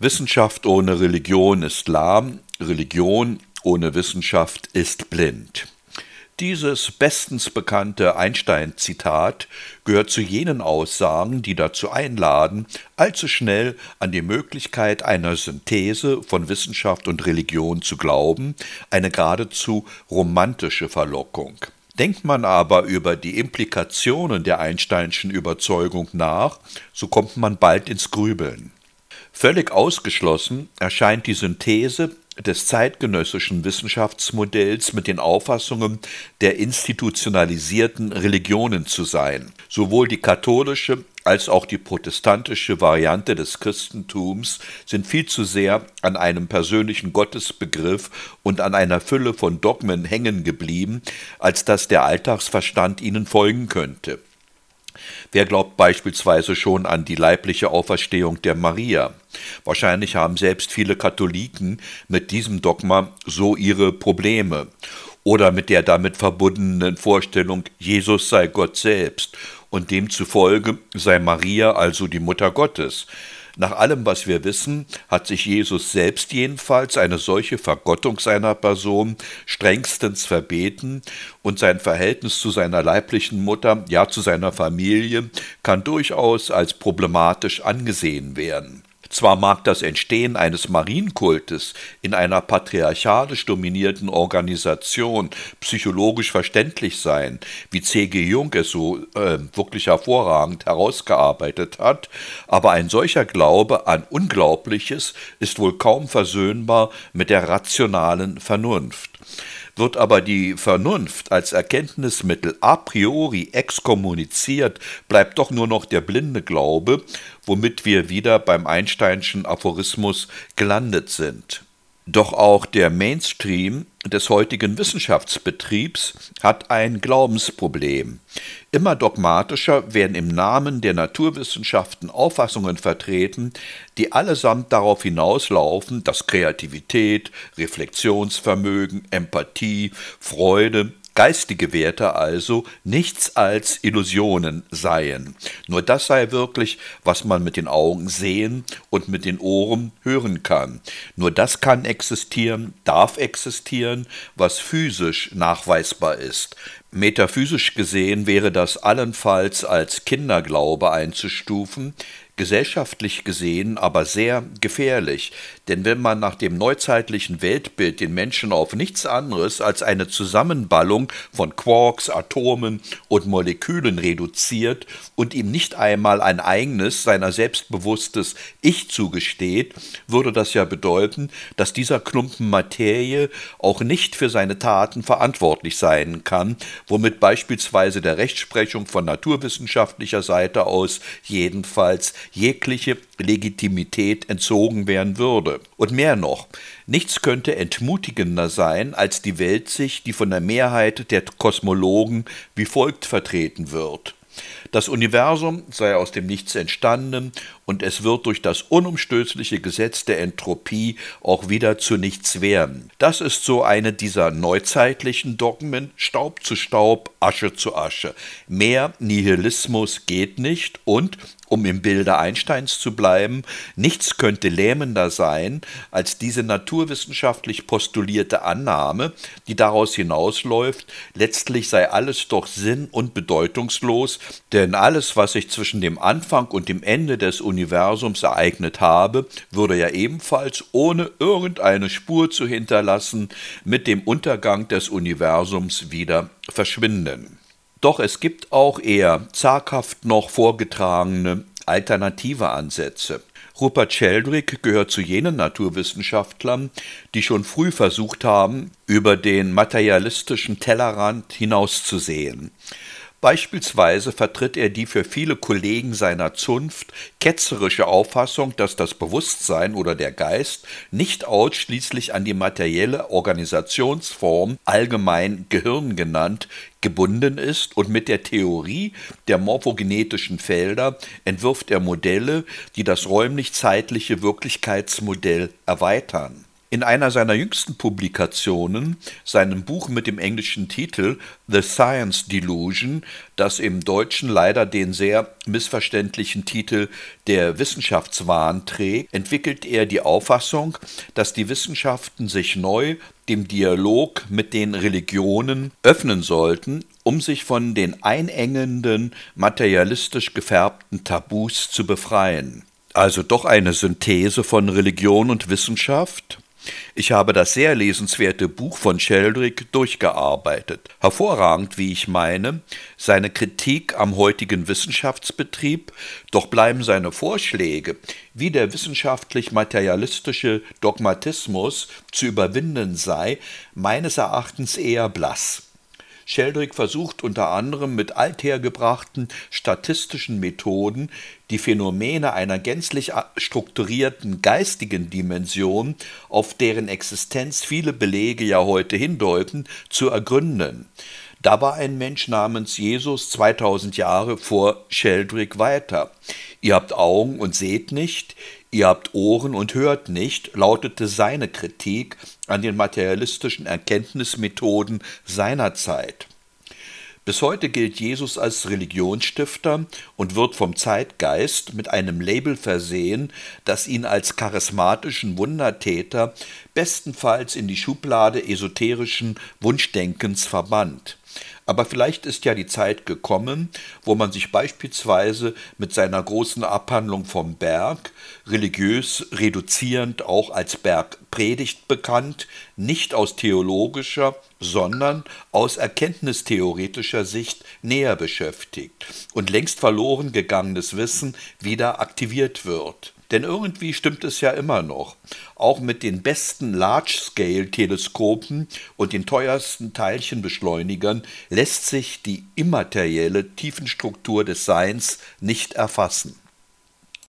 Wissenschaft ohne Religion ist lahm, Religion ohne Wissenschaft ist blind. Dieses bestens bekannte Einstein-Zitat gehört zu jenen Aussagen, die dazu einladen, allzu schnell an die Möglichkeit einer Synthese von Wissenschaft und Religion zu glauben, eine geradezu romantische Verlockung. Denkt man aber über die Implikationen der Einsteinschen Überzeugung nach, so kommt man bald ins Grübeln. Völlig ausgeschlossen erscheint die Synthese des zeitgenössischen Wissenschaftsmodells mit den Auffassungen der institutionalisierten Religionen zu sein. Sowohl die katholische als auch die protestantische Variante des Christentums sind viel zu sehr an einem persönlichen Gottesbegriff und an einer Fülle von Dogmen hängen geblieben, als dass der Alltagsverstand ihnen folgen könnte. Wer glaubt beispielsweise schon an die leibliche Auferstehung der Maria? Wahrscheinlich haben selbst viele Katholiken mit diesem Dogma so ihre Probleme oder mit der damit verbundenen Vorstellung, Jesus sei Gott selbst und demzufolge sei Maria also die Mutter Gottes. Nach allem, was wir wissen, hat sich Jesus selbst jedenfalls eine solche Vergottung seiner Person strengstens verbeten und sein Verhältnis zu seiner leiblichen Mutter, ja zu seiner Familie, kann durchaus als problematisch angesehen werden. Zwar mag das Entstehen eines Marienkultes in einer patriarchalisch dominierten Organisation psychologisch verständlich sein, wie C.G. Jung es so äh, wirklich hervorragend herausgearbeitet hat, aber ein solcher Glaube an Unglaubliches ist wohl kaum versöhnbar mit der rationalen Vernunft. Wird aber die Vernunft als Erkenntnismittel a priori exkommuniziert, bleibt doch nur noch der blinde Glaube, womit wir wieder beim Einsteinschen Aphorismus gelandet sind. Doch auch der Mainstream des heutigen Wissenschaftsbetriebs hat ein Glaubensproblem. Immer dogmatischer werden im Namen der Naturwissenschaften Auffassungen vertreten, die allesamt darauf hinauslaufen, dass Kreativität, Reflexionsvermögen, Empathie, Freude Geistige Werte also nichts als Illusionen seien. Nur das sei wirklich, was man mit den Augen sehen und mit den Ohren hören kann. Nur das kann existieren, darf existieren, was physisch nachweisbar ist. Metaphysisch gesehen wäre das allenfalls als Kinderglaube einzustufen, gesellschaftlich gesehen aber sehr gefährlich, denn wenn man nach dem neuzeitlichen Weltbild den Menschen auf nichts anderes als eine Zusammenballung von Quarks, Atomen und Molekülen reduziert und ihm nicht einmal ein eigenes, seiner selbstbewusstes Ich zugesteht, würde das ja bedeuten, dass dieser Klumpen Materie auch nicht für seine Taten verantwortlich sein kann, womit beispielsweise der Rechtsprechung von naturwissenschaftlicher Seite aus jedenfalls jegliche Legitimität entzogen werden würde. Und mehr noch, nichts könnte entmutigender sein als die Weltsicht, die von der Mehrheit der Kosmologen wie folgt vertreten wird. Das Universum sei aus dem Nichts entstanden und es wird durch das unumstößliche Gesetz der Entropie auch wieder zu nichts werden. Das ist so eine dieser neuzeitlichen Dogmen, Staub zu Staub, Asche zu Asche. Mehr Nihilismus geht nicht und um im Bilde Einsteins zu bleiben, nichts könnte lähmender sein als diese naturwissenschaftlich postulierte Annahme, die daraus hinausläuft, letztlich sei alles doch sinn- und bedeutungslos, denn alles, was sich zwischen dem Anfang und dem Ende des Universums ereignet habe, würde ja ebenfalls ohne irgendeine Spur zu hinterlassen mit dem Untergang des Universums wieder verschwinden. Doch es gibt auch eher zaghaft noch vorgetragene alternative Ansätze. Rupert Sheldrake gehört zu jenen Naturwissenschaftlern, die schon früh versucht haben, über den materialistischen Tellerrand hinauszusehen. Beispielsweise vertritt er die für viele Kollegen seiner Zunft ketzerische Auffassung, dass das Bewusstsein oder der Geist nicht ausschließlich an die materielle Organisationsform, allgemein Gehirn genannt, gebunden ist und mit der Theorie der morphogenetischen Felder entwirft er Modelle, die das räumlich-zeitliche Wirklichkeitsmodell erweitern. In einer seiner jüngsten Publikationen, seinem Buch mit dem englischen Titel The Science Delusion, das im Deutschen leider den sehr missverständlichen Titel Der Wissenschaftswahn trägt, entwickelt er die Auffassung, dass die Wissenschaften sich neu dem Dialog mit den Religionen öffnen sollten, um sich von den einengenden, materialistisch gefärbten Tabus zu befreien. Also doch eine Synthese von Religion und Wissenschaft? Ich habe das sehr lesenswerte Buch von Sheldrick durchgearbeitet. Hervorragend, wie ich meine, seine Kritik am heutigen Wissenschaftsbetrieb, doch bleiben seine Vorschläge, wie der wissenschaftlich-materialistische Dogmatismus zu überwinden sei, meines Erachtens eher blass. Sheldrick versucht unter anderem mit althergebrachten statistischen Methoden die Phänomene einer gänzlich strukturierten geistigen Dimension, auf deren Existenz viele Belege ja heute hindeuten, zu ergründen. Da war ein Mensch namens Jesus 2000 Jahre vor Sheldrick weiter. Ihr habt Augen und seht nicht, Ihr habt Ohren und hört nicht, lautete seine Kritik an den materialistischen Erkenntnismethoden seiner Zeit. Bis heute gilt Jesus als Religionsstifter und wird vom Zeitgeist mit einem Label versehen, das ihn als charismatischen Wundertäter bestenfalls in die Schublade esoterischen Wunschdenkens verbannt. Aber vielleicht ist ja die Zeit gekommen, wo man sich beispielsweise mit seiner großen Abhandlung vom Berg, religiös reduzierend auch als Bergpredigt bekannt, nicht aus theologischer, sondern aus erkenntnistheoretischer Sicht näher beschäftigt und längst verloren gegangenes Wissen wieder aktiviert wird. Denn irgendwie stimmt es ja immer noch. Auch mit den besten Large-Scale-Teleskopen und den teuersten Teilchenbeschleunigern lässt sich die immaterielle Tiefenstruktur des Seins nicht erfassen.